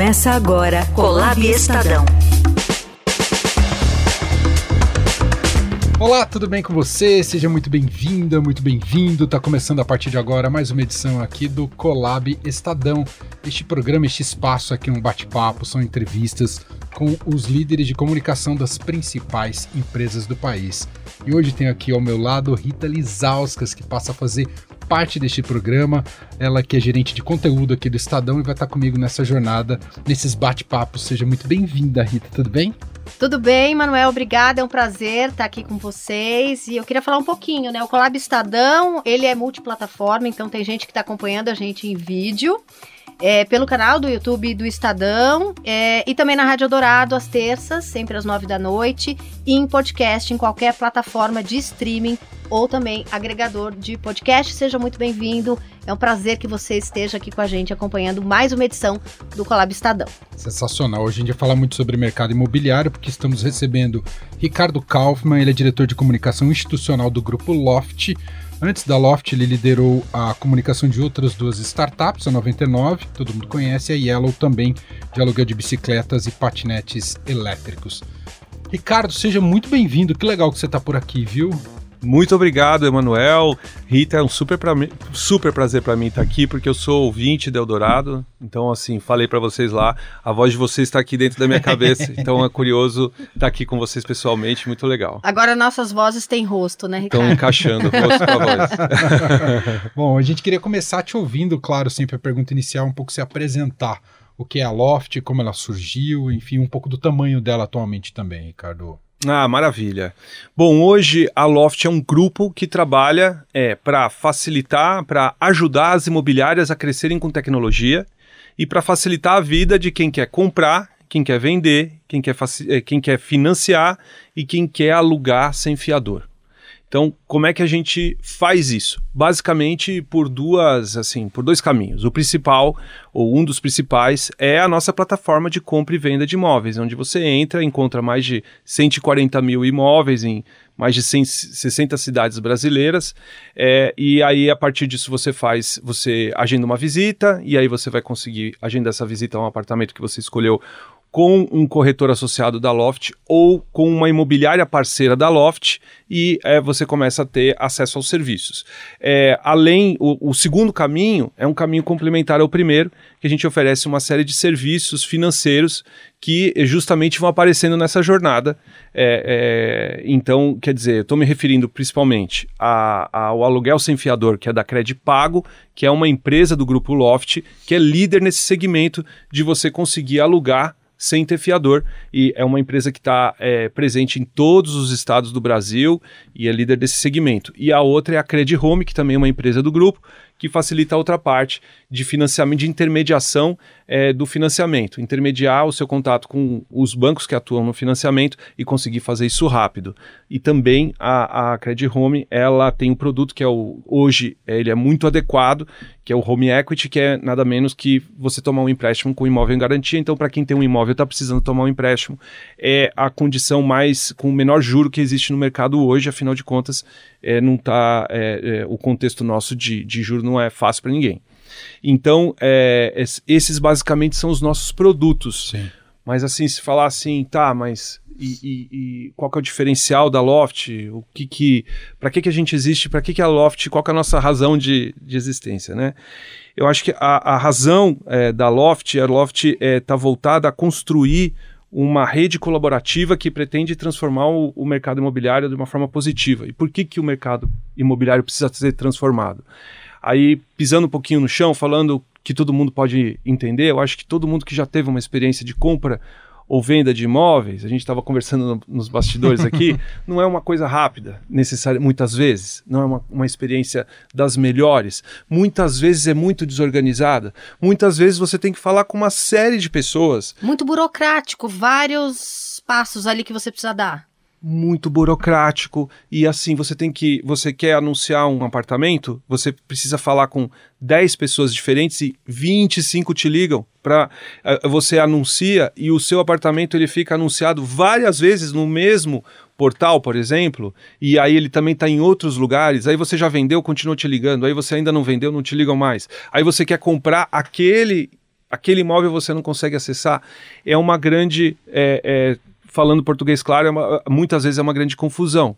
Começa agora Colab Estadão. Olá, tudo bem com você? Seja muito bem-vinda, muito bem-vindo. Tá começando a partir de agora mais uma edição aqui do Colab Estadão. Este programa, este espaço aqui, um bate-papo, são entrevistas com os líderes de comunicação das principais empresas do país. E hoje tenho aqui ao meu lado Rita Lizauskas, que passa a fazer parte deste programa. Ela que é gerente de conteúdo aqui do Estadão e vai estar comigo nessa jornada, nesses bate-papos. Seja muito bem-vinda, Rita, tudo bem? Tudo bem, Manuel, obrigada, é um prazer estar aqui com vocês. E eu queria falar um pouquinho, né? O Colab Estadão, ele é multiplataforma, então tem gente que está acompanhando a gente em vídeo. É, pelo canal do YouTube do Estadão é, e também na Rádio Dourado às terças, sempre às nove da noite, e em podcast em qualquer plataforma de streaming ou também agregador de podcast. Seja muito bem-vindo. É um prazer que você esteja aqui com a gente acompanhando mais uma edição do Colab Estadão. Sensacional. Hoje a gente vai falar muito sobre mercado imobiliário, porque estamos recebendo Ricardo Kaufmann, ele é diretor de comunicação institucional do grupo Loft. Antes da Loft, ele liderou a comunicação de outras duas startups, a 99, todo mundo conhece, a Yellow também, de aluguel de bicicletas e patinetes elétricos. Ricardo, seja muito bem-vindo. Que legal que você está por aqui, viu? Muito obrigado, Emanuel. Rita, é um super, pra mim, super prazer para mim estar aqui, porque eu sou ouvinte do Eldorado. Então, assim, falei para vocês lá, a voz de vocês está aqui dentro da minha cabeça. então é curioso estar aqui com vocês pessoalmente, muito legal. Agora nossas vozes têm rosto, né, Ricardo? Estão encaixando o rosto com a voz. Bom, a gente queria começar te ouvindo, claro, sempre a pergunta inicial, um pouco se apresentar. O que é a Loft, como ela surgiu, enfim, um pouco do tamanho dela atualmente também, Ricardo. Ah, maravilha. Bom, hoje a Loft é um grupo que trabalha é, para facilitar, para ajudar as imobiliárias a crescerem com tecnologia e para facilitar a vida de quem quer comprar, quem quer vender, quem quer, é, quem quer financiar e quem quer alugar sem fiador. Então, como é que a gente faz isso? Basicamente por duas, assim, por dois caminhos. O principal, ou um dos principais, é a nossa plataforma de compra e venda de imóveis, onde você entra, encontra mais de 140 mil imóveis em mais de 160 cidades brasileiras, é, e aí a partir disso você faz, você agenda uma visita, e aí você vai conseguir agendar essa visita a um apartamento que você escolheu com um corretor associado da Loft ou com uma imobiliária parceira da Loft e é, você começa a ter acesso aos serviços. É, além, o, o, segundo caminho é um caminho complementar ao primeiro, que a gente oferece uma série de serviços financeiros que justamente vão aparecendo nessa jornada. É, é então, quer dizer, estou me referindo principalmente a, ao aluguel sem fiador, que é da Cred Pago, que é uma empresa do grupo Loft, que é líder nesse segmento de você conseguir alugar sem ter fiador. E é uma empresa que está é, presente em todos os estados do Brasil e é líder desse segmento. E a outra é a Credit Home, que também é uma empresa do grupo, que facilita a outra parte de financiamento, de intermediação é, do financiamento, intermediar o seu contato com os bancos que atuam no financiamento e conseguir fazer isso rápido. E também a, a Credit Home, ela tem um produto que é o, hoje ele é muito adequado, que é o Home Equity, que é nada menos que você tomar um empréstimo com imóvel em garantia. Então, para quem tem um imóvel está precisando tomar um empréstimo, é a condição mais com o menor juro que existe no mercado hoje, afinal de contas, é, não tá, é, é, o contexto nosso de, de juro não é fácil para ninguém. Então, é, esses basicamente são os nossos produtos. Sim. Mas assim, se falar assim, tá, mas e, e, e, qual que é o diferencial da Loft? O que que, para que que a gente existe? Para que que a Loft? Qual que é a nossa razão de, de existência, né? Eu acho que a, a razão é, da Loft, a Loft está é, tá voltada a construir uma rede colaborativa que pretende transformar o, o, mercado imobiliário de uma forma positiva. E por que, que o mercado imobiliário precisa ser transformado? Aí, pisando um pouquinho no chão, falando que todo mundo pode entender, eu acho que todo mundo que já teve uma experiência de compra ou venda de imóveis, a gente estava conversando no, nos bastidores aqui, não é uma coisa rápida, necessária, muitas vezes, não é uma, uma experiência das melhores, muitas vezes é muito desorganizada, muitas vezes você tem que falar com uma série de pessoas. Muito burocrático, vários passos ali que você precisa dar muito burocrático e assim você tem que você quer anunciar um apartamento você precisa falar com 10 pessoas diferentes e 25 te ligam para eh, você anuncia e o seu apartamento ele fica anunciado várias vezes no mesmo portal por exemplo e aí ele também está em outros lugares. Aí você já vendeu continua te ligando. Aí você ainda não vendeu não te ligam mais. Aí você quer comprar aquele aquele imóvel você não consegue acessar, é uma grande, é, é, falando português claro, é uma, muitas vezes é uma grande confusão.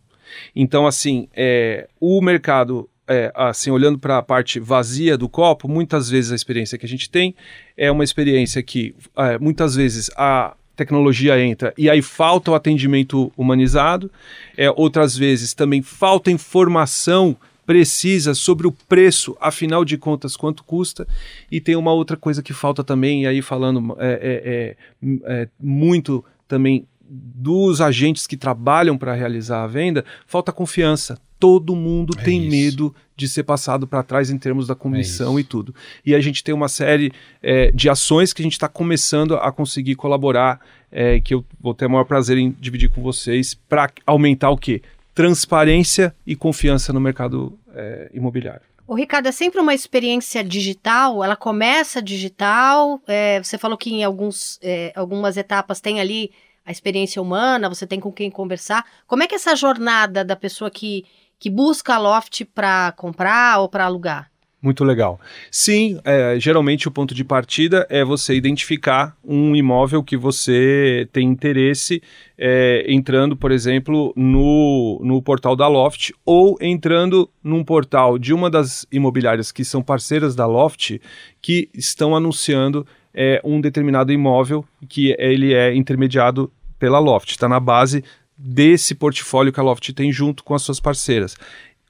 Então, assim, é, o mercado é, assim, olhando para a parte vazia do copo, muitas vezes a experiência que a gente tem é uma experiência que é, muitas vezes a tecnologia entra e aí falta o atendimento humanizado, é, outras vezes também falta informação precisa sobre o preço, afinal de contas, quanto custa. E tem uma outra coisa que falta também, e aí falando é, é, é, é muito também dos agentes que trabalham para realizar a venda, falta confiança todo mundo é tem isso. medo de ser passado para trás em termos da comissão é e tudo. E a gente tem uma série é, de ações que a gente está começando a conseguir colaborar, é, que eu vou ter o maior prazer em dividir com vocês, para aumentar o quê? Transparência e confiança no mercado é, imobiliário. O Ricardo, é sempre uma experiência digital, ela começa digital, é, você falou que em alguns, algumas etapas tem ali a experiência humana, você tem com quem conversar. Como é que é essa jornada da pessoa que que busca a loft para comprar ou para alugar? Muito legal. Sim, é, geralmente o ponto de partida é você identificar um imóvel que você tem interesse é, entrando, por exemplo, no, no portal da Loft ou entrando num portal de uma das imobiliárias que são parceiras da Loft que estão anunciando é, um determinado imóvel que ele é intermediado pela Loft. Está na base desse portfólio que a Loft tem junto com as suas parceiras.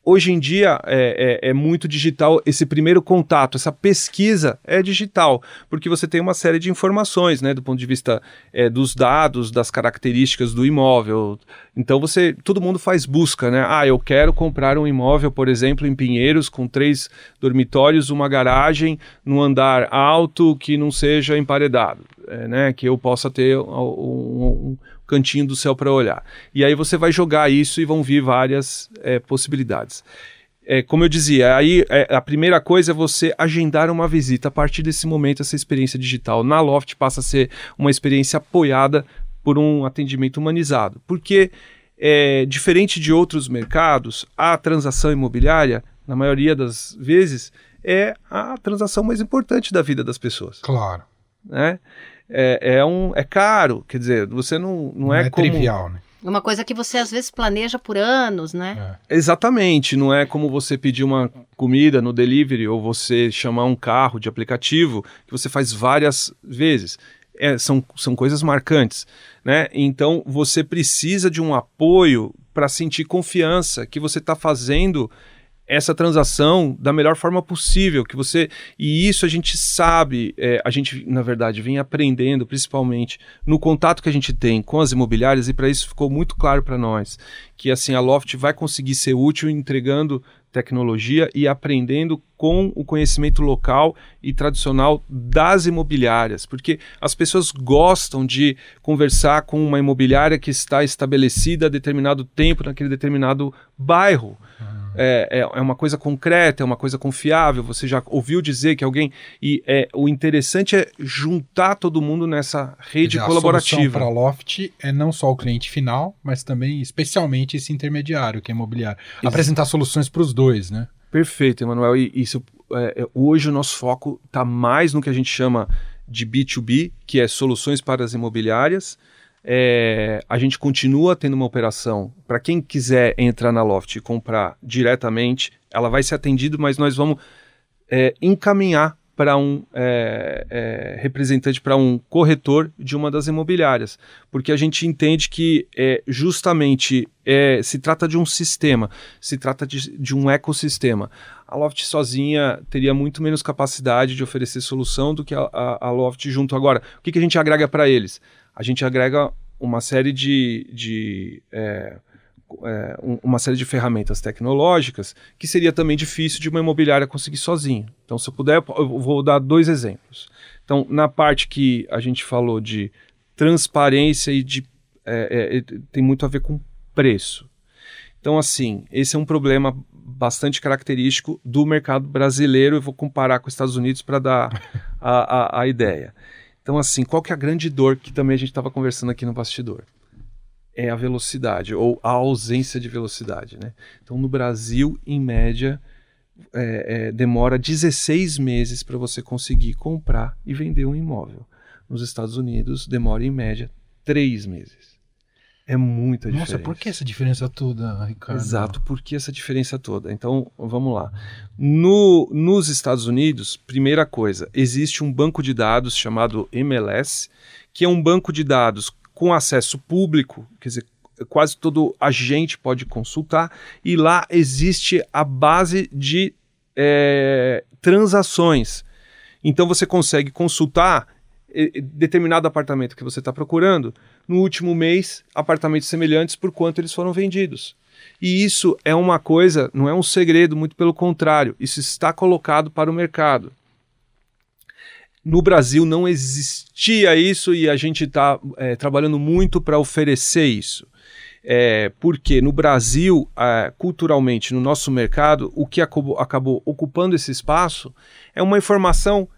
Hoje em dia é, é, é, muito digital esse primeiro contato, essa pesquisa é digital, porque você tem uma série de informações, né, do ponto de vista é, dos dados, das características do imóvel. Então você, todo mundo faz busca, né? Ah, eu quero comprar um imóvel, por exemplo, em Pinheiros, com três dormitórios, uma garagem, num andar alto que não seja emparedado, é, né? Que eu possa ter um, um, cantinho do céu para olhar. E aí você vai jogar isso e vão vir várias é, possibilidades. É, como eu dizia, aí é, a primeira coisa é você agendar uma visita. A partir desse momento, essa experiência digital na Loft passa a ser uma experiência apoiada por um atendimento humanizado. Porque, é, diferente de outros mercados, a transação imobiliária, na maioria das vezes, é a transação mais importante da vida das pessoas. Claro. Né? É, é, um, é caro, quer dizer, você não, não, não é, é como... trivial, né? Uma coisa que você às vezes planeja por anos, né? É. Exatamente, não é como você pedir uma comida no delivery ou você chamar um carro de aplicativo que você faz várias vezes. É, são, são coisas marcantes, né? Então você precisa de um apoio para sentir confiança que você está fazendo essa transação da melhor forma possível, que você e isso a gente sabe, é, a gente na verdade vem aprendendo, principalmente no contato que a gente tem com as imobiliárias e para isso ficou muito claro para nós que assim a Loft vai conseguir ser útil entregando tecnologia e aprendendo com o conhecimento local e tradicional das imobiliárias, porque as pessoas gostam de conversar com uma imobiliária que está estabelecida há determinado tempo naquele determinado bairro. Uhum é, é, é, uma coisa concreta, é uma coisa confiável, você já ouviu dizer que alguém. E é, o interessante é juntar todo mundo nessa rede dizer, colaborativa. para Loft é não só o cliente final, mas também, especialmente, esse intermediário, que é imobiliário. Apresentar soluções para os dois, né? Perfeito, Emanuel. E isso, é, é, hoje o nosso foco está mais no que a gente chama de B2B, que é soluções para as imobiliárias é, a gente continua tendo uma operação. Para quem quiser entrar na Loft e comprar diretamente, ela vai ser atendida, mas nós vamos é, encaminhar para um é, é, representante, para um corretor de uma das imobiliárias, porque a gente entende que é, justamente é, se trata de um sistema, se trata de, de, um ecossistema. A Loft sozinha teria muito menos capacidade de oferecer solução do que a, a, a Loft junto. Agora, o que, que a gente agrega para eles? A gente agrega uma série de, de é, é, uma série de ferramentas tecnológicas que seria também difícil de uma imobiliária conseguir sozinho. Então, se eu puder, eu vou dar dois exemplos. Então, na parte que a gente falou de transparência e de é, é, tem muito a ver com preço. Então, assim, esse é um problema bastante característico do mercado brasileiro. Eu vou comparar com os Estados Unidos para dar a, a, a ideia. Então, assim, qual que é a grande dor que também a gente estava conversando aqui no bastidor? É a velocidade, ou a ausência de velocidade, né? Então, no Brasil, em média, é, é, demora 16 meses para você conseguir comprar e vender um imóvel. Nos Estados Unidos, demora em média 3 meses. É muita diferença. Nossa, por que essa diferença toda, Ricardo? Exato, por que essa diferença toda? Então, vamos lá. No, nos Estados Unidos, primeira coisa, existe um banco de dados chamado MLS, que é um banco de dados com acesso público, quer dizer, quase todo agente pode consultar, e lá existe a base de é, transações. Então você consegue consultar determinado apartamento que você está procurando, no último mês, apartamentos semelhantes por quanto eles foram vendidos. E isso é uma coisa, não é um segredo, muito pelo contrário, isso está colocado para o mercado. No Brasil não existia isso e a gente está é, trabalhando muito para oferecer isso. É, porque no Brasil, é, culturalmente, no nosso mercado, o que acabou, acabou, ocupando esse espaço é uma informação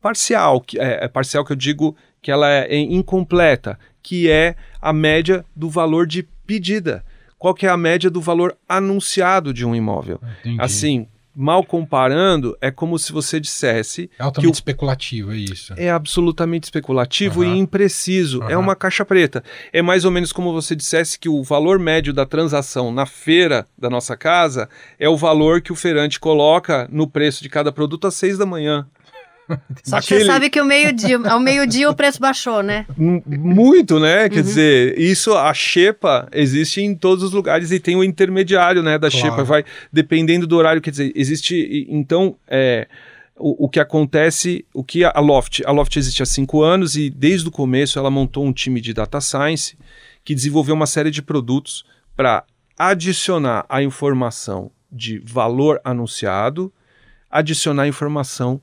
parcial, que é, é parcial que eu digo que ela é incompleta, que é a média do valor de pedida. Qual que é a média do valor anunciado de um imóvel? Entendi. Assim, mal comparando, é como se você dissesse. É altamente o... especulativo, é isso. É absolutamente especulativo uhum. e impreciso. Uhum. É uma caixa preta. É mais ou menos como você dissesse que o valor médio da transação na feira da nossa casa é o valor que o feirante coloca no preço de cada produto às seis da manhã. Só que você sabe que o meio-dia, ao meio-dia o preço baixou, né? Muito, né? Quer uhum. dizer, isso, a xepa existe em todos os lugares e tem o intermediário, né, da claro. xepa, vai dependendo do horário, quer dizer, existe, então, é, o, o, que acontece, o que a Loft, a Loft existe há cinco anos e desde o começo ela montou um time de data science que desenvolveu uma série de produtos para adicionar a informação de valor anunciado, adicionar informação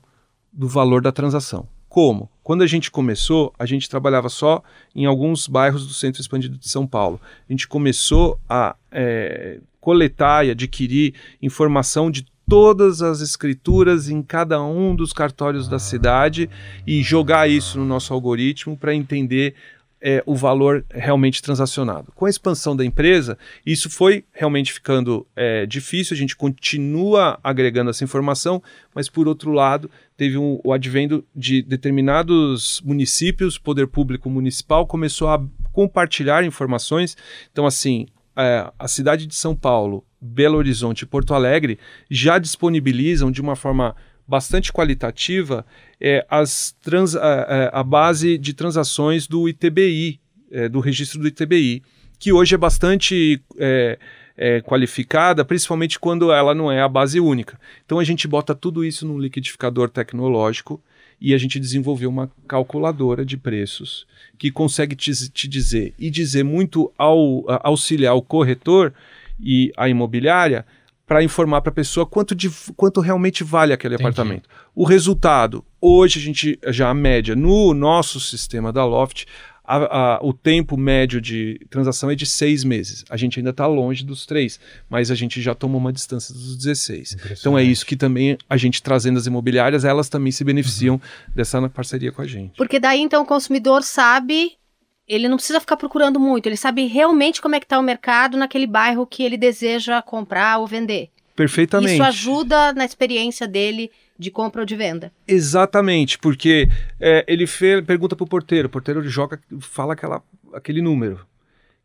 do valor da transação. Como? Quando a gente começou, a gente trabalhava só em alguns bairros do centro expandido de São Paulo. A gente começou a é, coletar e adquirir informação de todas as escrituras em cada um dos cartórios da cidade e jogar isso no nosso algoritmo para entender é, o valor realmente transacionado. Com a expansão da empresa, isso foi realmente ficando é, difícil, a gente continua agregando essa informação, mas por outro lado, teve um, o advento de determinados municípios, poder público municipal começou a compartilhar informações. Então, assim, é, a cidade de São Paulo, Belo Horizonte e Porto Alegre já disponibilizam de uma forma bastante qualitativa é, as trans, a, a, base de transações do ITBI, é, do registro do ITBI, que hoje é bastante é, é, qualificada, principalmente quando ela não é a base única. Então a gente bota tudo isso num liquidificador tecnológico e a gente desenvolveu uma calculadora de preços que consegue te, te dizer e dizer muito ao auxiliar o corretor e a imobiliária para informar para a pessoa quanto, de, quanto realmente vale aquele Entendi. apartamento. O resultado, hoje a gente já a média no nosso sistema da Loft, a, a, o tempo médio de transação é de seis meses. A gente ainda está longe dos três, mas a gente já tomou uma distância dos 16. Então é isso que também a gente trazendo as imobiliárias, elas também se beneficiam uhum. dessa parceria com a gente. Porque daí então o consumidor sabe ele não precisa ficar procurando muito, ele sabe realmente como é que está o mercado naquele bairro que ele deseja comprar ou vender. Perfeitamente. Isso ajuda na experiência dele de compra ou de venda. Exatamente, porque é, ele fez, pergunta para o porteiro, o porteiro joga, fala aquela, aquele número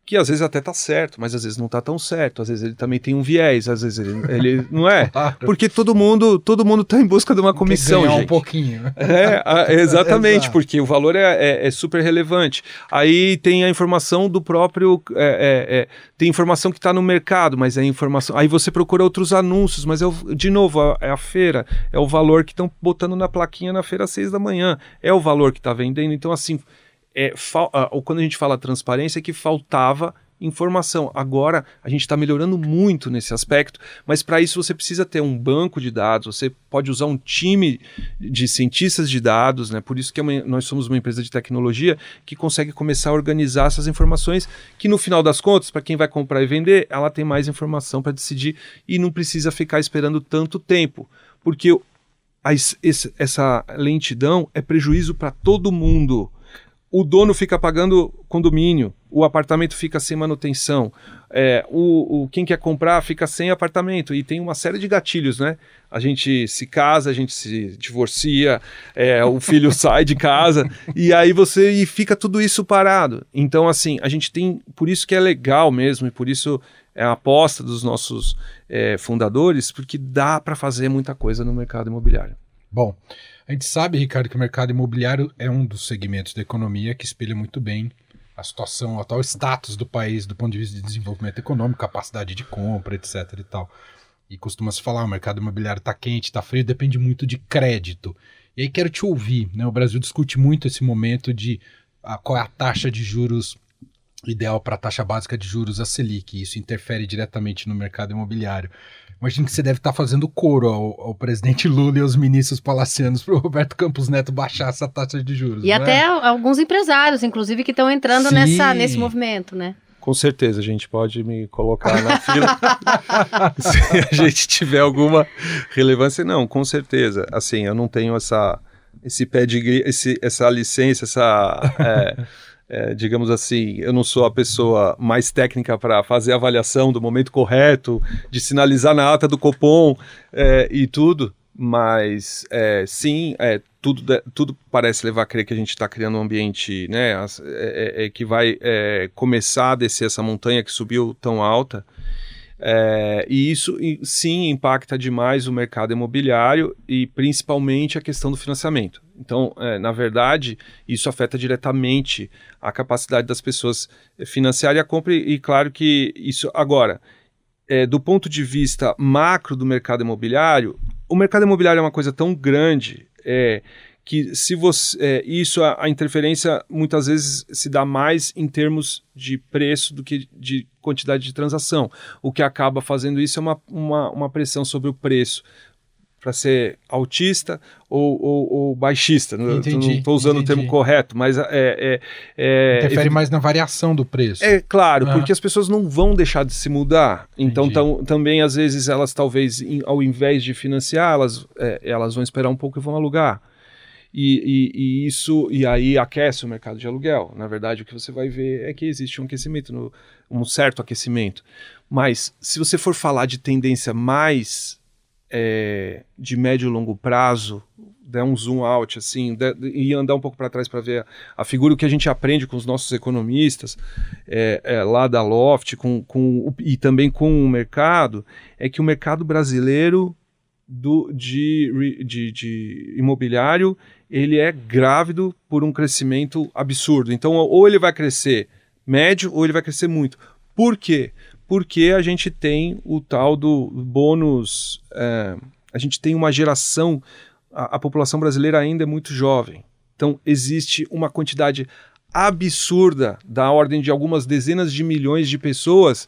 que às vezes até tá certo, mas às vezes não tá tão certo, às vezes ele também tem um viés, às vezes ele, ele não é, porque todo mundo todo mundo tá em busca de uma comissão, Quer gente. um pouquinho. É, a, exatamente, porque o valor é, é, é, super relevante. Aí tem a informação do próprio, é, é, é tem informação que está no mercado, mas é informação. Aí você procura outros anúncios, mas é o, de novo é a feira, é o valor que estão botando na plaquinha na feira às seis da manhã, é o valor que está vendendo. Então assim é, ou quando a gente fala transparência, é que faltava informação. Agora a gente está melhorando muito nesse aspecto, mas para isso você precisa ter um banco de dados, você pode usar um time de cientistas de dados, né? Por isso que é nós somos uma empresa de tecnologia que consegue começar a organizar essas informações, que no final das contas, para quem vai comprar e vender, ela tem mais informação para decidir e não precisa ficar esperando tanto tempo, porque essa lentidão é prejuízo para todo mundo o dono fica pagando condomínio, o apartamento fica sem manutenção, é, o, o, quem quer comprar fica sem apartamento e tem uma série de gatilhos, né? A gente se casa, a gente se divorcia, é, o filho sai de casa e aí você e fica tudo isso parado. Então, assim, a gente tem, por isso que é legal mesmo e por isso é a aposta dos nossos é, fundadores, porque dá para fazer muita coisa no mercado imobiliário. Bom, a gente sabe, Ricardo, que o mercado imobiliário é um dos segmentos da economia que espelha muito bem a situação, o atual status do país do ponto de vista de desenvolvimento econômico, capacidade de compra, etc. e tal. E costuma se falar, o mercado imobiliário está quente, está frio, depende muito de crédito. E aí quero te ouvir, né? O Brasil discute muito esse momento de a, qual é a taxa de juros ideal para a taxa básica de juros, a Selic. E isso interfere diretamente no mercado imobiliário. Imagino que você deve estar fazendo coro ao, ao presidente Lula e aos ministros palacianos para o Roberto Campos Neto baixar essa taxa de juros. E até é? alguns empresários, inclusive, que estão entrando nessa, nesse movimento, né? Com certeza, a gente pode me colocar na fila se a gente tiver alguma relevância. Não, com certeza. Assim, eu não tenho essa, esse pé de esse, essa licença, essa. É, é, digamos assim, eu não sou a pessoa mais técnica para fazer a avaliação do momento correto, de sinalizar na ata do Copom é, e tudo, mas é, sim, é, tudo, tudo parece levar a crer que a gente está criando um ambiente né, é, é, que vai começar a descer essa montanha que subiu tão alta. É, e isso sim impacta demais o mercado imobiliário e principalmente a questão do financiamento. Então, é, na verdade, isso afeta diretamente a capacidade das pessoas financiarem a compra, e, e claro que isso. Agora, é, do ponto de vista macro do mercado imobiliário, o mercado imobiliário é uma coisa tão grande é, que se você é, isso a, a, interferência muitas vezes se dá mais em termos de preço do que de quantidade de transação. O que acaba fazendo isso é uma, uma, uma pressão sobre o preço para ser autista ou, ou, ou baixista. Entendi, não estou usando entendi. o termo correto, mas é, é, é interfere mais na variação do preço. É claro, porque as pessoas não vão deixar de se mudar. Então tão, também às vezes elas talvez ao invés de financiar, elas, é, elas vão esperar um pouco e vão alugar. E, e, e, isso e aí aquece o mercado de aluguel. Na verdade, o que você vai ver é que existe um aquecimento, no, um certo aquecimento. Mas se você for falar de tendência mais é, de médio e longo prazo, der um zoom out assim, de, de, e andar um pouco para trás para ver a, a, figura o que a gente aprende com os nossos economistas é, é, lá da Loft, com, com, e também com o mercado, é que o mercado brasileiro do, de, de, de imobiliário ele é grávido por um crescimento absurdo. Então, ou ele vai crescer médio ou ele vai crescer muito. Por quê? Porque a gente tem o tal do bônus, é, a gente tem uma geração, a, a população brasileira ainda é muito jovem. Então, existe uma quantidade absurda, da ordem de algumas dezenas de milhões de pessoas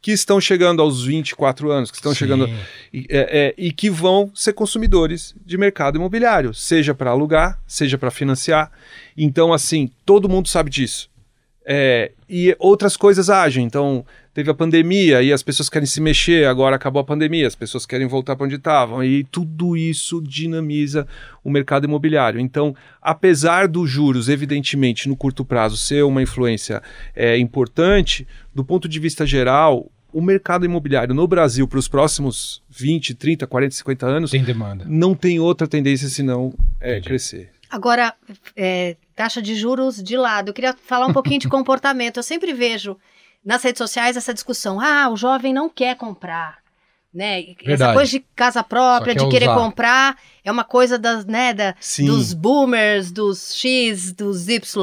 que estão chegando aos 24 anos, que estão Sim. chegando e, é, é, e que vão ser consumidores de mercado imobiliário, seja para alugar, seja para financiar. Então, assim, todo mundo sabe disso. É, e outras coisas agem. Então, teve a pandemia e as pessoas querem se mexer, agora acabou a pandemia, as pessoas querem voltar para onde estavam. E tudo isso dinamiza o mercado imobiliário. Então, apesar dos juros, evidentemente, no curto prazo, ser uma influência é, importante, do ponto de vista geral, o mercado imobiliário no Brasil para os próximos 20, 30, 40, 50 anos tem demanda. Não tem outra tendência senão é, crescer. Agora, é, taxa de juros de lado. Eu queria falar um pouquinho de comportamento. Eu sempre vejo nas redes sociais essa discussão. Ah, o jovem não quer comprar. Né? Essa coisa de casa própria, de querer usar. comprar, é uma coisa das, né, da, dos boomers, dos X, dos Ys.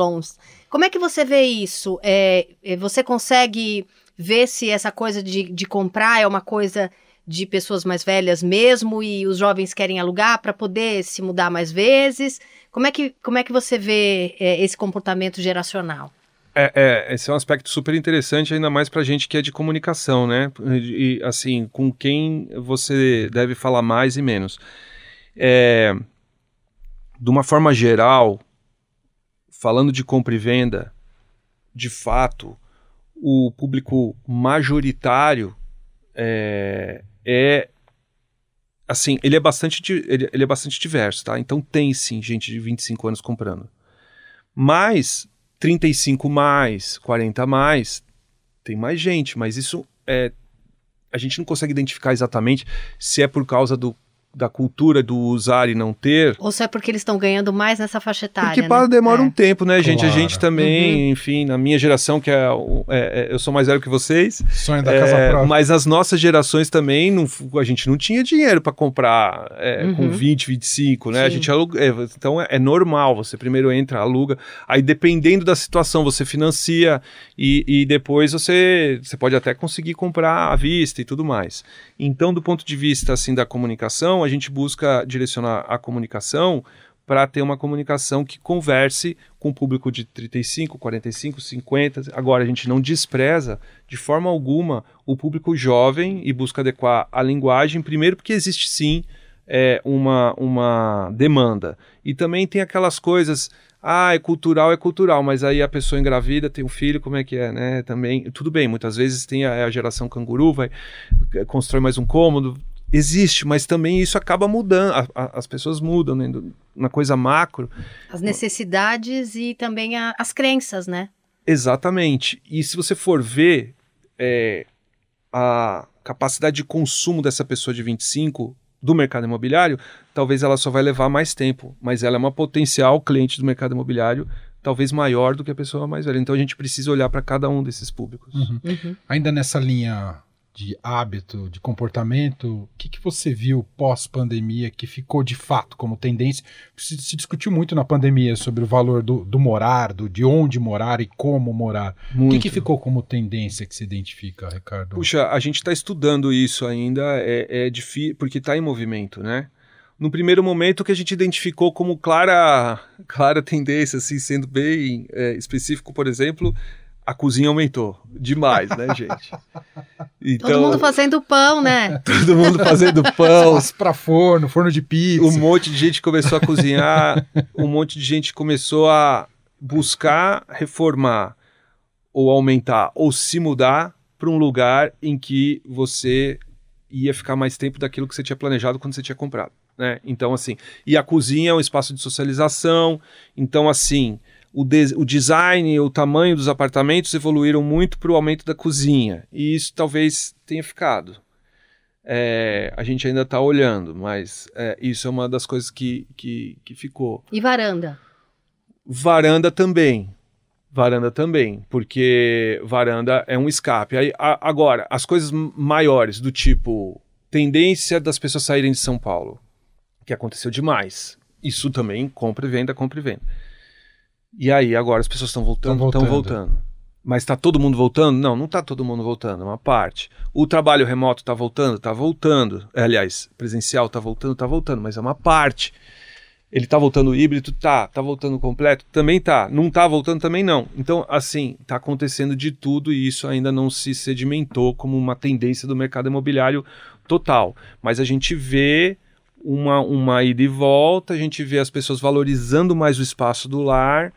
Como é que você vê isso? É, é, você consegue ver se essa coisa de, de comprar é uma coisa de pessoas mais velhas mesmo e os jovens querem alugar para poder se mudar mais vezes? Como é que, como é que você vê é, esse comportamento geracional? É, é, esse é um aspecto super interessante, ainda mais para gente que é de comunicação, né? E, assim, com quem você deve falar mais e menos. É, de uma forma geral, falando de compra e venda, de fato, o público majoritário é, é assim, ele é bastante ele, ele, é bastante diverso, tá? Então tem sim gente de 25 anos comprando. Mas 35 mais, 40 mais, tem mais gente, mas isso é a gente não consegue identificar exatamente se é por causa do da cultura do usar e não ter. Ou se é porque eles estão ganhando mais nessa faixa etária. Porque né? demora é. um tempo, né, gente? Claro. A gente também, Uhum. enfim, na minha geração, que é, é- é- eu sou mais velho que vocês, Sonho da é, casa própria. mas as nossas gerações também, não, a gente não tinha dinheiro para comprar é, com Uhum. 20, 25, né? A Sim. gente aluga, é, então é, é normal, você primeiro entra, aluga, aí dependendo da situação você financia e, e depois você, você pode até conseguir comprar à vista e tudo mais. Então, do ponto de vista assim da comunicação, a gente busca direcionar a comunicação para ter uma comunicação que converse com o público de 35, 45, 50. Agora, a gente não despreza de forma alguma o público jovem e busca adequar a linguagem, primeiro porque existe sim é, uma, uma demanda. E também tem aquelas coisas, ah, é cultural, é cultural, mas aí a pessoa engravida, tem um filho, como é que é, né? Também, tudo bem, muitas vezes tem a, a geração canguru, vai, eh, constrói mais um cômodo, existe, mas também isso acaba mudando, a- a- as pessoas mudam, né? Na coisa macro, As necessidades e também a- as crenças, né? Exatamente. E se você for ver é, a capacidade de consumo dessa pessoa de 25 do mercado imobiliário, talvez ela só vai levar mais tempo, mas ela é uma potencial cliente do mercado imobiliário talvez maior do que a pessoa mais velha. Então a gente precisa olhar para cada um desses públicos. Uhum. Uhum. Ainda nessa linha de hábito, de comportamento, o que, que você viu pós-pandemia que ficou de fato como tendência? Se, se discutiu muito na pandemia sobre o valor do, do morar, do, de onde morar e como morar. O que, que ficou como tendência que se identifica, Ricardo? Puxa, a gente está estudando isso ainda, é, é difícil, porque está em movimento, né? No primeiro momento, o que a gente identificou como clara, clara tendência, assim, sendo bem é, específico, por exemplo, a cozinha aumentou demais, né, gente? Então, Todo mundo fazendo pão, né? todo mundo fazendo pão, para forno, forno de pizza. um monte de gente começou a cozinhar, um monte de gente começou a buscar reformar ou aumentar ou se mudar para um lugar em que você ia ficar mais tempo daquilo que você tinha planejado quando você tinha comprado, né? Então assim, e a cozinha é um espaço de socialização, então assim, o, de- o design, o tamanho dos apartamentos evoluíram muito para o aumento da cozinha e isso talvez tenha ficado. É, a gente ainda está olhando, mas é, isso é uma das coisas que, que, que ficou. E varanda. Varanda também. Varanda também, porque varanda é um escape. Aí, a- agora, as coisas maiores, do tipo tendência das pessoas saírem de São Paulo, que aconteceu demais. Isso também, compra e venda, compra e venda. E aí, agora as pessoas estão voltando, Tão estão voltando. voltando. Mas está todo mundo voltando? Não, não está todo mundo voltando, é uma parte. O trabalho remoto está voltando? Está voltando. É, Aliás, presencial está voltando? Está voltando, mas é uma parte. Ele tá voltando híbrido? Tá. Tá voltando completo? Também tá. Não tá voltando? Também não. Então, assim, tá acontecendo de tudo e isso ainda não se sedimentou como uma tendência do mercado imobiliário total. Mas a gente vê uma, uma ida e volta, a gente vê as pessoas valorizando mais o espaço do lar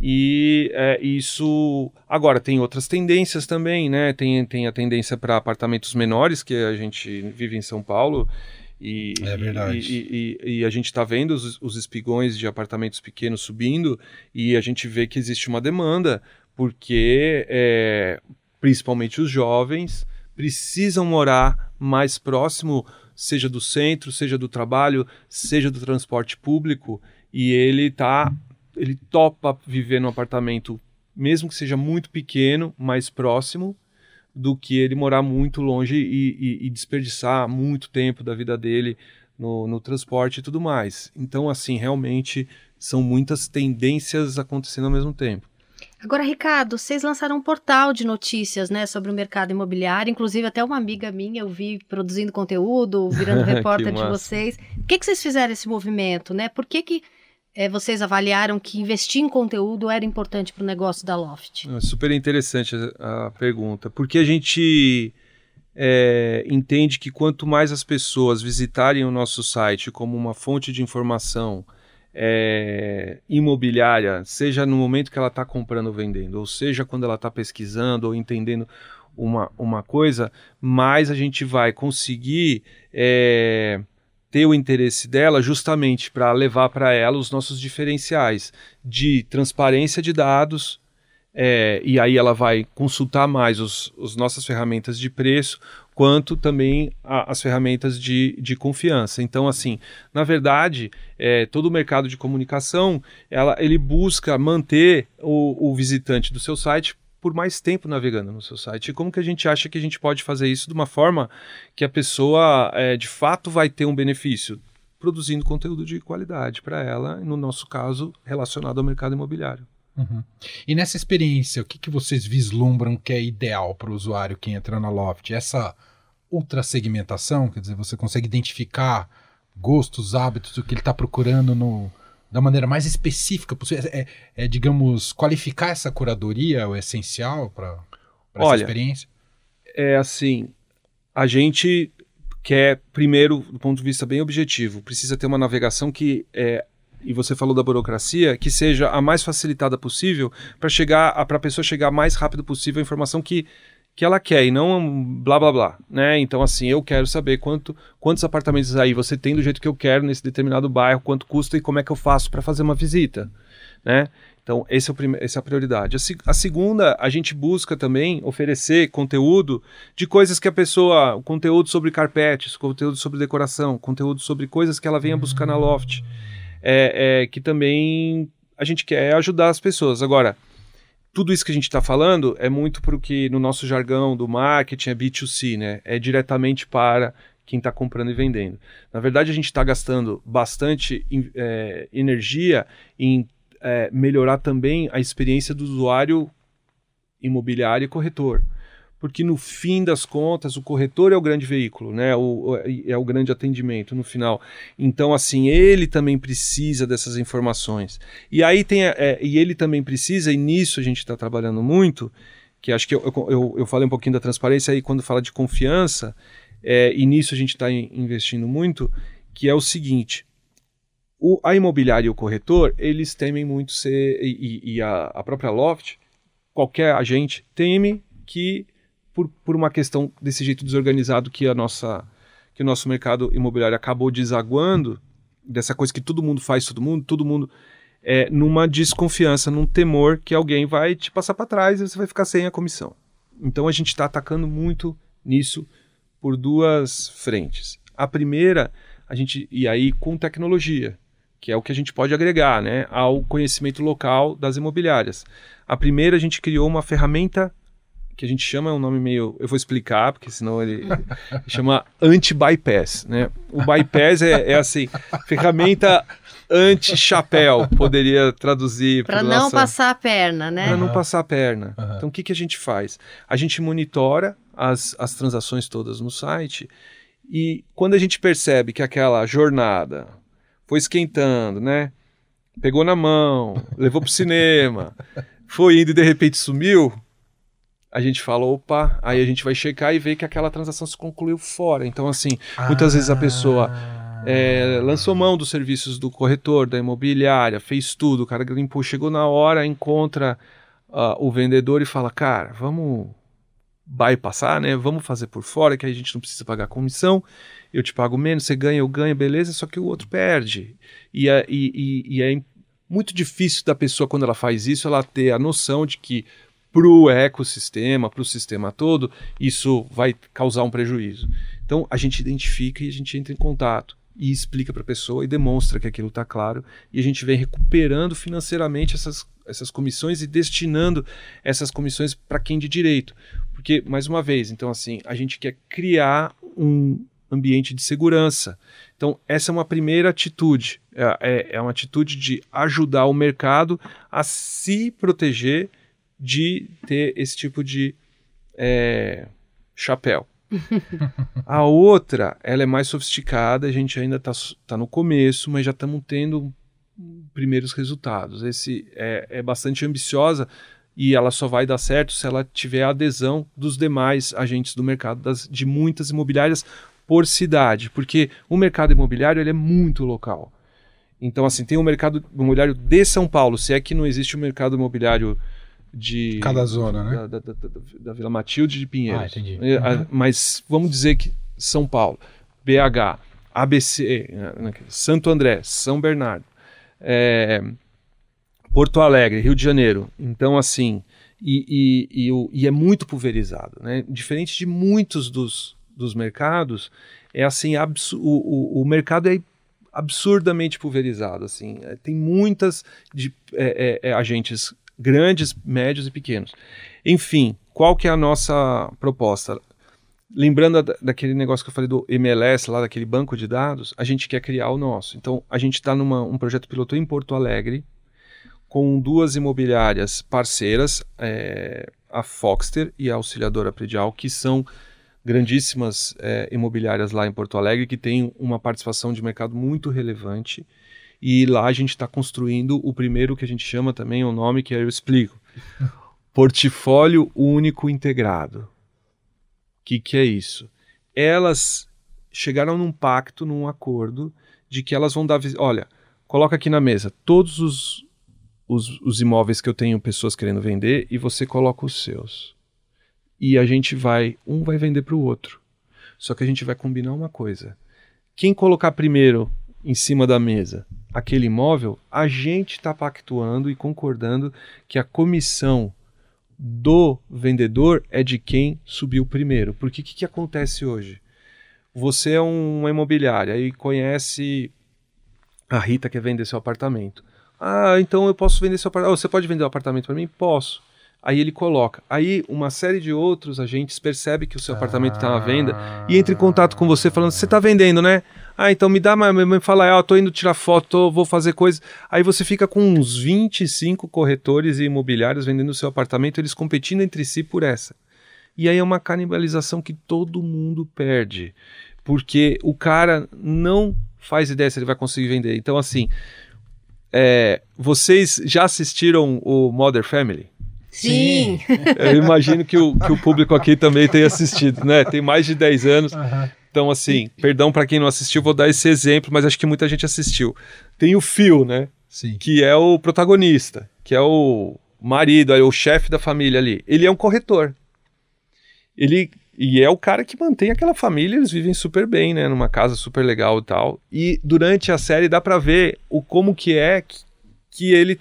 e é, isso. Agora, tem outras tendências também, né? Tem, tem a tendência para apartamentos menores, que a gente vive em São Paulo. E, É verdade. E, e- e- e a gente está vendo os, os espigões de apartamentos pequenos subindo e a gente vê que existe uma demanda, porque é, principalmente os jovens precisam morar mais próximo, seja do centro, seja do trabalho, seja do transporte público, e ele tá, ele topa viver num apartamento, mesmo que seja muito pequeno, mais próximo, do que ele morar muito longe e, e- e desperdiçar muito tempo da vida dele no, no transporte e tudo mais. Então, assim, realmente são muitas tendências acontecendo ao mesmo tempo. Agora, Ricardo, vocês lançaram um portal de notícias, né, sobre o mercado imobiliário. Inclusive, até uma amiga minha eu vi produzindo conteúdo, virando repórter de vocês. Por que, que vocês fizeram esse movimento, né? Por que, que eh, vocês avaliaram que investir em conteúdo era importante para o negócio da Loft? É super interessante a, a pergunta, porque a gente é, entende que quanto mais as pessoas visitarem o nosso site como uma fonte de informação é, imobiliária, seja no momento que ela está comprando ou vendendo, ou seja quando ela está pesquisando ou entendendo uma, uma coisa, mais a gente vai conseguir é, ter o interesse dela justamente para levar para ela os nossos diferenciais de transparência de dados, é, e aí ela vai consultar mais os, os nossas ferramentas de preço, quanto também a, as ferramentas de, de confiança. Então, assim, na verdade, é, todo o mercado de comunicação, ela, ele busca manter o, o visitante do seu site por mais tempo navegando no seu site. E como que a gente acha que a gente pode fazer isso de uma forma que a pessoa é, de fato vai ter um benefício? Produzindo conteúdo de qualidade para ela, no nosso caso, relacionado ao mercado imobiliário. Uhum. E nessa experiência, o que, que vocês vislumbram que é ideal para o usuário que entra na Loft? Essa ultra segmentação, quer dizer, você consegue identificar gostos, hábitos, o que ele está procurando no, da maneira mais específica possível. É, é, digamos, qualificar essa curadoria o essencial para essa experiência? É assim, a gente quer, primeiro, do ponto de vista bem objetivo, precisa ter uma navegação que é e você falou da burocracia, que seja a mais facilitada possível para chegar para a pessoa chegar mais rápido possível a informação que que ela quer e não blá blá blá, né? Então assim, eu quero saber quanto quantos apartamentos aí você tem do jeito que eu quero nesse determinado bairro, quanto custa e como é que eu faço para fazer uma visita, né? Então, esse é o essa é a prioridade. A, a, segunda, a gente busca também oferecer conteúdo de coisas que a pessoa. Conteúdo sobre carpetes, conteúdo sobre decoração, conteúdo sobre coisas que ela venha buscar na loft. É, é, que também a gente quer ajudar as pessoas. Agora, tudo isso que a gente está falando é muito para o que no nosso jargão do marketing é B2C, né? É diretamente para quem está comprando e vendendo. Na verdade, a gente está gastando bastante é, energia em é, melhorar também a experiência do usuário imobiliário e corretor porque no fim das contas o corretor é o grande veículo, né? O, é o grande atendimento no final. Então, assim, ele também precisa dessas informações. E aí tem. É, e ele também precisa, e nisso a gente está trabalhando muito, que acho que eu, eu, eu falei um pouquinho da transparência aí quando fala de confiança, é, e nisso a gente está investindo muito, que é o seguinte. O, a imobiliária e o corretor, eles temem muito ser, e, e a, a própria Loft, qualquer agente teme que por, por uma questão desse jeito desorganizado que a nossa que o nosso mercado imobiliário acabou desaguando, dessa coisa que todo mundo faz, todo mundo, todo mundo é numa desconfiança, num temor que alguém vai te passar para trás e você vai ficar sem a comissão. Então a gente está atacando muito nisso por duas frentes. A primeira, a gente e aí com tecnologia, que é o que a gente pode agregar, né, ao conhecimento local das imobiliárias. A primeira, a gente criou uma ferramenta que a gente chama, é um nome meio. Eu vou explicar, porque senão ele, chama anti-bypass. Né? O bypass é, é assim, ferramenta anti-chapéu, poderia traduzir. Para não nossa... passar a perna, né? Para não passar a perna. Uhum. Então o que, que a gente faz? A gente monitora as, as transações todas no site e quando a gente percebe que aquela jornada foi esquentando, né? Pegou na mão, levou pro cinema, foi indo e de repente sumiu, a gente fala, opa, aí a gente vai checar e ver que aquela transação se concluiu fora. Então, assim, muitas ah. vezes a pessoa é, lançou mão dos serviços do corretor, da imobiliária, fez tudo, o cara limpou, chegou na hora, encontra uh, o vendedor e fala, cara, vamos bypassar, né? Vamos fazer por fora, que aí a gente não precisa pagar comissão, eu te pago menos, você ganha, eu ganho, beleza, só que o outro perde. E, é, e, e, e é muito difícil da pessoa, quando ela faz isso, ela ter a noção de que para o ecossistema, para o sistema todo, isso vai causar um prejuízo. Então a gente identifica e a gente entra em contato e explica para a pessoa e demonstra que aquilo está claro e a gente vem recuperando financeiramente essas, essas comissões e destinando essas comissões para quem de direito. Porque, mais uma vez, então assim, a gente quer criar um ambiente de segurança. Então, essa é uma primeira atitude. É, é, é uma atitude de ajudar o mercado a se proteger de ter esse tipo de é, chapéu. a outra, ela é mais sofisticada, a gente ainda está tá no começo, mas já estamos tendo primeiros resultados. Esse é, é bastante ambiciosa e ela só vai dar certo se ela tiver a adesão dos demais agentes do mercado, das, de muitas imobiliárias por cidade, porque o mercado imobiliário ele é muito local. Então, assim, tem o mercado imobiliário de São Paulo, se é que não existe o mercado imobiliário de cada zona, né? Da, da, da, da Vila Matilde de Pinheiros. Ah, entendi. Uhum. Mas vamos dizer que São Paulo, BH, ABC, né, Santo André, São Bernardo, é, Porto Alegre, Rio de Janeiro. Então, assim, e, e, e, e, é muito pulverizado. Né? Diferente de muitos dos, dos mercados, é assim, o, o, o mercado é absurdamente pulverizado. Assim, é, tem muitas de, é, é, é, agentes grandes, médios e pequenos. Enfim, qual que é a nossa proposta? Lembrando da, daquele negócio que eu falei do MLS, lá daquele banco de dados, a gente quer criar o nosso. Então, a gente está num um projeto piloto em Porto Alegre, com duas imobiliárias parceiras, é, a Foxter e a Auxiliadora Predial, que são grandíssimas é, imobiliárias lá em Porto Alegre, que têm uma participação de mercado muito relevante. E lá a gente está construindo o primeiro que a gente chama também, o nome que eu explico. Portfólio Único Integrado. O que, que é isso? Elas chegaram num pacto, num acordo, de que elas vão dar. Olha, coloca aqui na mesa todos os os, os imóveis que eu tenho pessoas querendo vender e você coloca os seus. E a gente vai, um vai vender para o outro. Só que a gente vai combinar uma coisa. Quem colocar primeiro em cima da mesa aquele imóvel, a gente está pactuando e concordando que a comissão do vendedor é de quem subiu primeiro. Porque o que, que acontece hoje? Você é uma imobiliária e conhece a Rita que quer vender seu apartamento. Ah, então eu posso vender seu apartamento. você pode vender o apartamento para mim? Posso. Aí ele coloca. Aí uma série de outros agentes percebe que o seu apartamento está ah. à venda e entra em contato com você falando: você está vendendo, né? Ah, então me dá, me fala, ah, tô indo tirar foto, tô, vou fazer coisa. Aí você fica com uns 25 corretores e imobiliários vendendo o seu apartamento, eles competindo entre si por essa. E aí é uma canibalização que todo mundo perde, porque o cara não faz ideia se ele vai conseguir vender. Então, assim, é, vocês já assistiram o Mother Family? Sim. Eu imagino que o, que o público aqui também tenha assistido, né? Tem mais de 10 anos. Uhum. Então, assim, perdão para quem não assistiu, vou dar esse exemplo, mas acho que muita gente assistiu. Tem o Phil, né? Sim. Que é o protagonista, que é o marido, é o chefe da família ali. Ele é um corretor. Ele e é o cara que mantém aquela família, eles vivem super bem, né? Numa casa super legal e tal. E durante a série dá para ver o como que é que, ele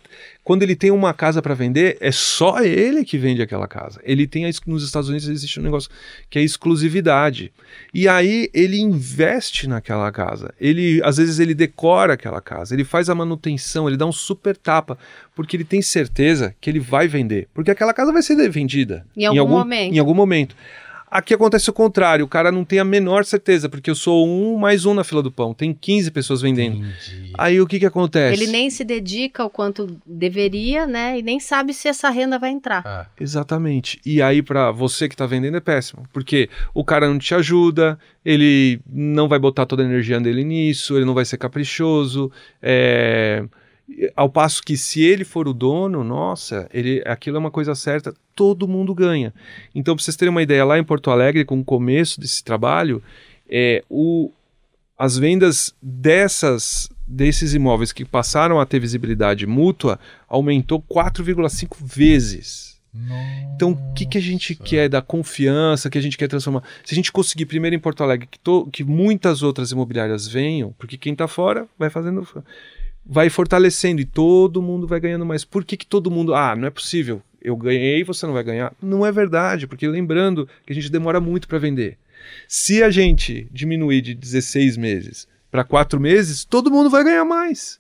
quando ele tem uma casa para vender, é só ele que vende aquela casa. Ele tem a, nos Estados Unidos existe um negócio que é exclusividade. E aí ele investe naquela casa. Ele às vezes ele decora aquela casa, ele faz a manutenção, ele dá um super tapa, porque ele tem certeza que ele vai vender, porque aquela casa vai ser vendida em algum, em algum momento. Em algum momento. Aqui acontece o contrário, o cara não tem a menor certeza, porque eu sou um mais um na fila do pão, tem 15 pessoas vendendo. Entendi. Aí o que que acontece? Ele nem se dedica o quanto deveria, né? E nem sabe se essa renda vai entrar. Ah. Exatamente. E aí para você que está vendendo é péssimo, porque o cara não te ajuda, ele não vai botar toda a energia dele nisso, ele não vai ser caprichoso, é ao passo que se ele for o dono, nossa, ele, aquilo é uma coisa certa, todo mundo ganha. Então, para vocês terem uma ideia, lá em Porto Alegre, com o começo desse trabalho, é, o, as vendas dessas desses imóveis que passaram a ter visibilidade mútua aumentou 4,5 vezes. Nossa. Então, o que, que a gente quer da confiança, que a gente quer transformar? Se a gente conseguir primeiro em Porto Alegre que, to, que muitas outras imobiliárias venham, porque quem está fora vai fazendo vai fortalecendo e todo mundo vai ganhando mais. Por que, que todo mundo. Ah, não é possível. Eu ganhei, você não vai ganhar. Não é verdade, porque lembrando que a gente demora muito para vender. Se a gente diminuir de 16 meses para 4 meses, todo mundo vai ganhar mais.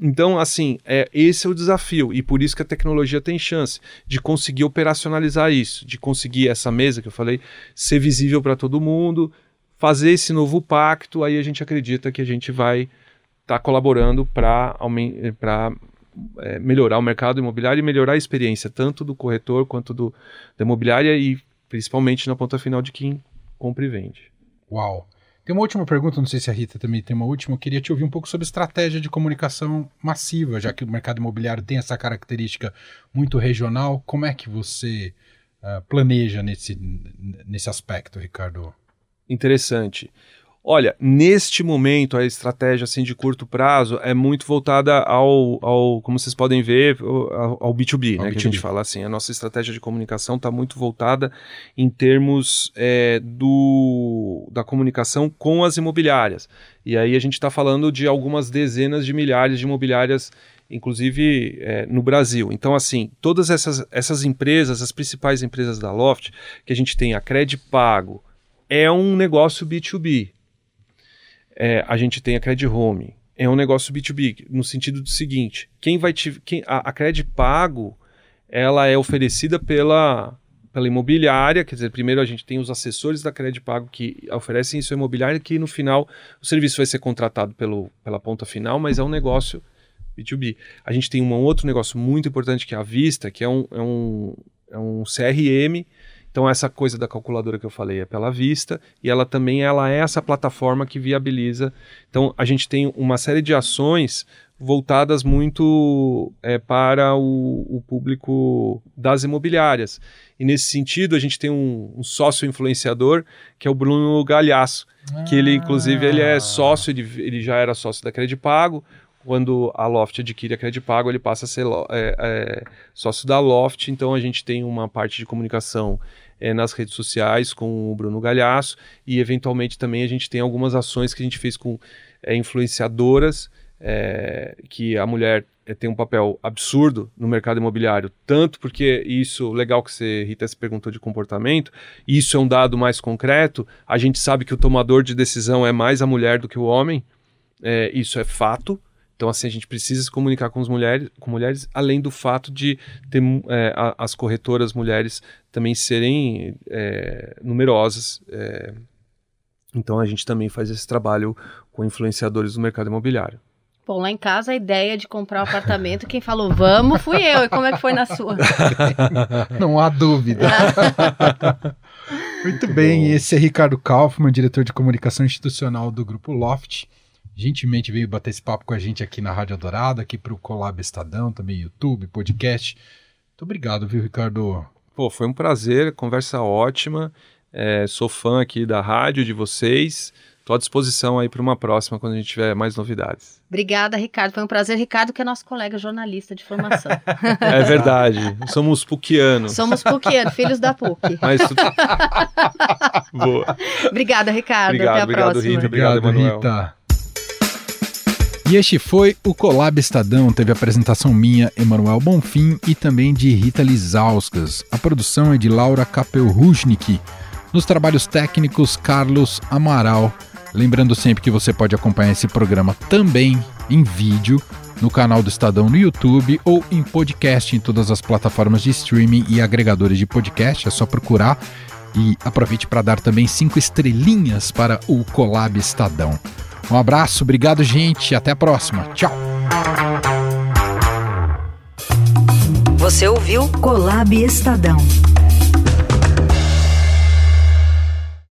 Então, assim, é, esse é o desafio e por isso que a tecnologia tem chance de conseguir operacionalizar isso, de conseguir essa mesa que eu falei ser visível para todo mundo, fazer esse novo pacto. Aí a gente acredita que a gente vai está colaborando para é, melhorar o mercado imobiliário e melhorar a experiência tanto do corretor quanto do, da imobiliária e principalmente na ponta final de quem compra e vende. Uau! Tem uma última pergunta, não sei se a Rita também tem uma última. Eu queria te ouvir um pouco sobre estratégia de comunicação massiva, já que o mercado imobiliário tem essa característica muito regional. Como é que você uh, planeja nesse, nesse aspecto, Ricardo? Interessante. Olha, neste momento a estratégia assim de curto prazo é muito voltada ao, ao como vocês podem ver, ao, ao B2B, ao né? B2B. Que a gente fala assim, a nossa estratégia de comunicação está muito voltada em termos é, do, da comunicação com as imobiliárias. E aí a gente está falando de algumas dezenas de milhares de imobiliárias inclusive é, no Brasil. Então, assim, todas essas, essas empresas, as principais empresas da Loft, que a gente tem a Cred Pago, é um negócio B2B. É, a gente tem a Cred Home, é um negócio B2B, no sentido do seguinte: quem vai te. Quem, a, a Cred Pago ela é oferecida pela, pela imobiliária, quer dizer, primeiro a gente tem os assessores da Cred Pago que oferecem isso à imobiliária, que no final o serviço vai ser contratado pelo, pela ponta final, mas é um negócio B2B. A gente tem um outro negócio muito importante que é a Vista, que é um, é um, é um CRM. Então essa coisa da calculadora que eu falei é pela Vista e ela também ela é essa plataforma que viabiliza. Então a gente tem uma série de ações voltadas muito é, para o, o, público das imobiliárias. E nesse sentido a gente tem um, um sócio influenciador que é o Bruno Galhaço, ah. que ele inclusive ele é sócio, ele, ele já era sócio da Credipago, quando a Loft adquire a Credipago, ele passa a ser é, é, sócio da Loft, então a gente tem uma parte de comunicação é, nas redes sociais com o Bruno Galhaço e eventualmente também a gente tem algumas ações que a gente fez com é, influenciadoras, é, que a mulher tem um papel absurdo no mercado imobiliário, tanto porque isso, legal que você, Rita, se perguntou de comportamento, isso é um dado mais concreto, a gente sabe que o tomador de decisão é mais a mulher do que o homem, isso é fato, então, assim, a gente precisa se comunicar com, as mulheres, com mulheres, além do fato de ter é, a, as corretoras mulheres também serem é, numerosas. É, então, a gente também faz esse trabalho com influenciadores do mercado imobiliário. Bom, lá em casa a ideia de comprar um apartamento, quem falou vamos fui eu. E como é que foi na sua? Não há dúvida. Muito bem, esse é Ricardo Kaufmann, diretor de comunicação institucional do Grupo Loft gentilmente veio bater esse papo com a gente aqui na Rádio Dourada, aqui para o Colab Estadão, também YouTube, podcast. Muito obrigado, viu, Ricardo? Pô, foi um prazer, conversa ótima. É, sou fã aqui da rádio de vocês. Estou à disposição aí para uma próxima quando a gente tiver mais novidades. Obrigada, Ricardo. Foi um prazer, Ricardo, que é nosso colega jornalista de formação. é verdade. Somos puquianos. Somos puquianos, filhos da PUC. Mas tu... Boa. Obrigada, Ricardo. Obrigado, Até a obrigado, próxima. Rita. Obrigado, obrigado Rita. E este foi o Colab Estadão. Teve apresentação minha, Emanuel Bonfim, e também de Rita Lizauskas. A produção é de Laura Kapelruchnik. Nos trabalhos técnicos, Carlos Amaral. Lembrando sempre que você pode acompanhar esse programa também em vídeo no canal do Estadão no YouTube ou em podcast em todas as plataformas de streaming e agregadores de podcast. É só procurar e aproveite para dar também cinco estrelinhas para o Colab Estadão. Um abraço, obrigado, gente. Até a próxima. Tchau. Você ouviu Colab Estadão.